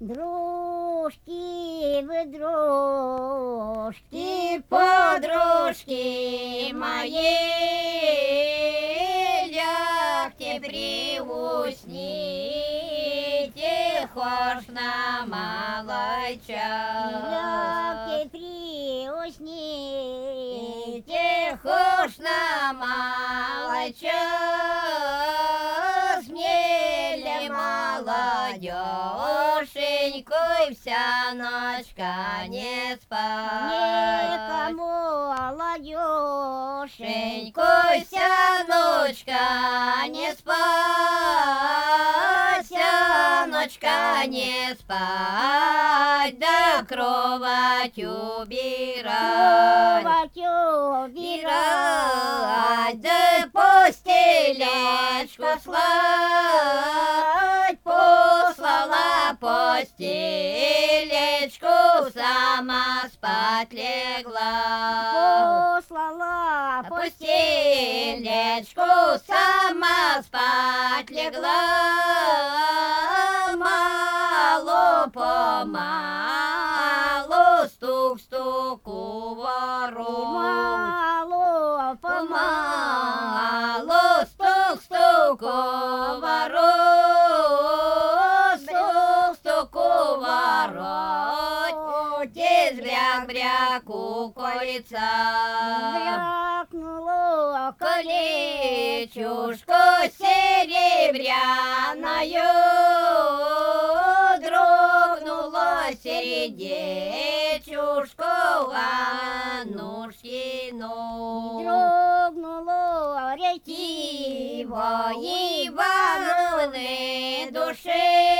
Дружки вы, дружки, подружки мои, лягте приусните, хошь на малой час. Лягте приусните, хошь на малой час, смеле молодеженькой вся ночка не спать. Никому молодеженькой вся ночка не спать, вся ночка не спать, да кровать убирать. Кровать убирать, да постелечку слать, постелечку, сама спать легла. Послала постелечку, сама спать легла. Мало помалу, стук-стук у ворот. Мало помалу, стук-стук у ворот. Кольца. Брякнуло колечушку серебряную, дрогнуло сердечушку Анушкину. Дрогнуло ретиво Ивановны души,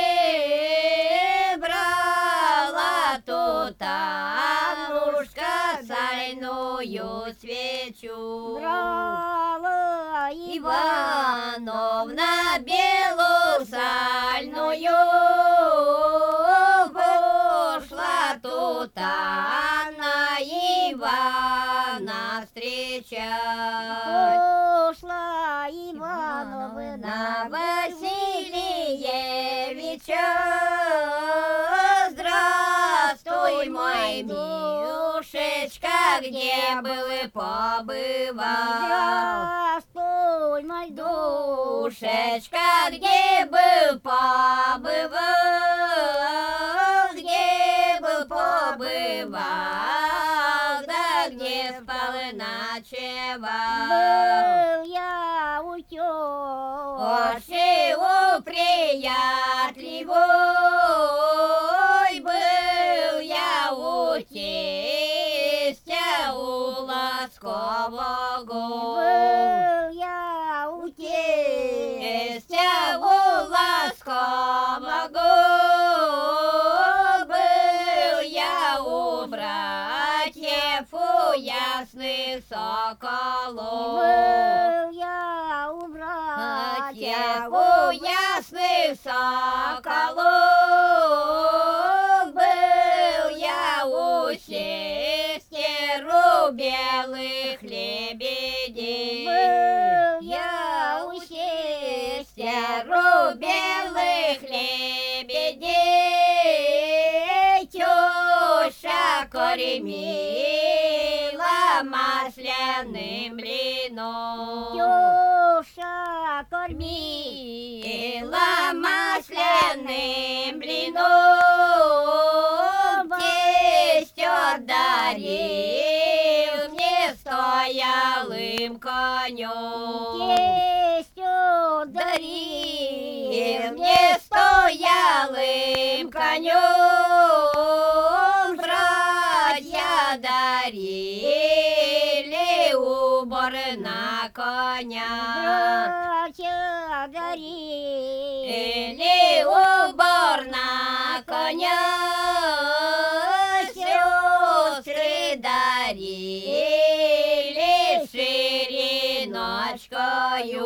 сальную свечу. Брала Ивановна белую сальную, пошла тут она Ивана встречать. Пошла Ивановна Васильевича, здравствуй, мой душечка, где был и побывал? Здравствуй, мой душечка, где был побывал? Где был побывал? Да где спал и ночевал? Был я у тёщи, у приятливой, ласкового. Был я у тестя, у ласкового. Был я у братьев, у ясных соколов. Был я у братьев, у ясных соколов. Был я у сестер, у белых лебедей. Был я у сестер, у белых лебедей. Теща кормила масляным блином. Теща кормила масляным блином. Стоялым конем. Тесть дарил мне стоялым конем. Братья дарили убор на коня. Братья дарили убор на коня. Сестры дарили 聞かよ